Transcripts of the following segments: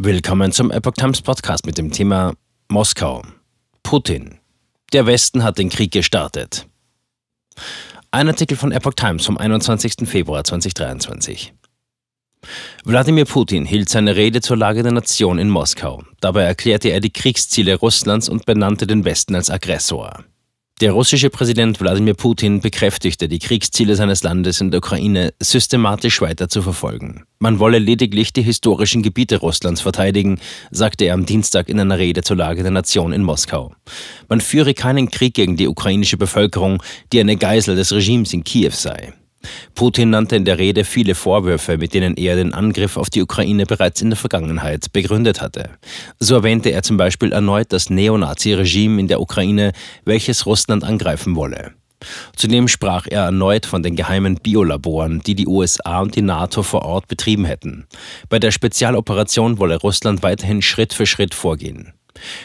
Willkommen zum Epoch Times Podcast mit dem Thema Moskau. Putin. Der Westen hat den Krieg gestartet. Ein Artikel von Epoch Times vom 21. Februar 2023. Wladimir Putin hielt seine Rede zur Lage der Nation in Moskau. Dabei erklärte er die Kriegsziele Russlands und benannte den Westen als Aggressor. Der russische Präsident Wladimir Putin bekräftigte die Kriegsziele seines Landes in der Ukraine systematisch weiter zu verfolgen. Man wolle lediglich die historischen Gebiete Russlands verteidigen, sagte er am Dienstag in einer Rede zur Lage der Nation in Moskau. Man führe keinen Krieg gegen die ukrainische Bevölkerung, die eine Geisel des Regimes in Kiew sei. Putin nannte in der Rede viele Vorwürfe, mit denen er den Angriff auf die Ukraine bereits in der Vergangenheit begründet hatte. So erwähnte er zum Beispiel erneut das Neonazi-Regime in der Ukraine, welches Russland angreifen wolle. Zudem sprach er erneut von den geheimen Biolaboren, die die USA und die NATO vor Ort betrieben hätten. Bei der Spezialoperation wolle Russland weiterhin Schritt für Schritt vorgehen.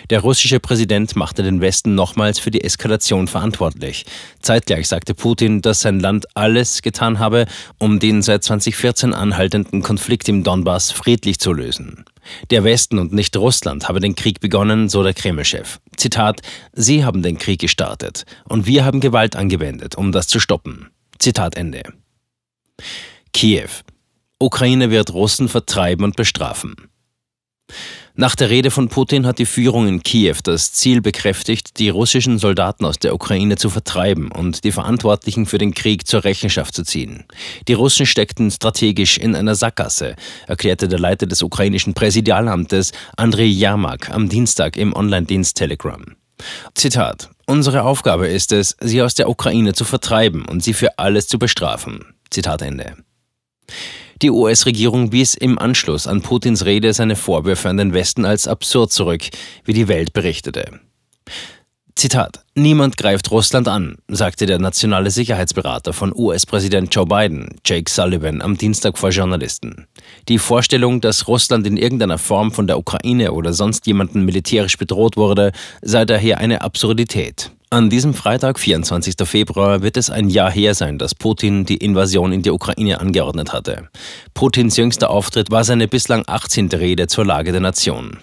Der russische Präsident machte den Westen nochmals für die Eskalation verantwortlich. Zeitgleich sagte Putin, dass sein Land alles getan habe, um den seit 2014 anhaltenden Konflikt im Donbass friedlich zu lösen. Der Westen und nicht Russland habe den Krieg begonnen, so der Kreml-Chef. Zitat: Sie haben den Krieg gestartet und wir haben Gewalt angewendet, um das zu stoppen. Zitat Ende. Kiew. Ukraine wird Russen vertreiben und bestrafen. Nach der Rede von Putin hat die Führung in Kiew das Ziel bekräftigt, die russischen Soldaten aus der Ukraine zu vertreiben und die Verantwortlichen für den Krieg zur Rechenschaft zu ziehen. Die Russen steckten strategisch in einer Sackgasse, erklärte der Leiter des ukrainischen Präsidialamtes Andrei Jermak am Dienstag im Online-Dienst Telegram. Zitat: Unsere Aufgabe ist es, sie aus der Ukraine zu vertreiben und sie für alles zu bestrafen. Zitat Ende. Die US-Regierung wies im Anschluss an Putins Rede seine Vorwürfe an den Westen als absurd zurück, wie die Welt berichtete. Zitat: Niemand greift Russland an, sagte der nationale Sicherheitsberater von US-Präsident Joe Biden, Jake Sullivan, am Dienstag vor Journalisten. Die Vorstellung, dass Russland in irgendeiner Form von der Ukraine oder sonst jemanden militärisch bedroht wurde, sei daher eine Absurdität. An diesem Freitag, 24. Februar, wird es ein Jahr her sein, dass Putin die Invasion in die Ukraine angeordnet hatte. Putins jüngster Auftritt war seine bislang 18. Rede zur Lage der Nation.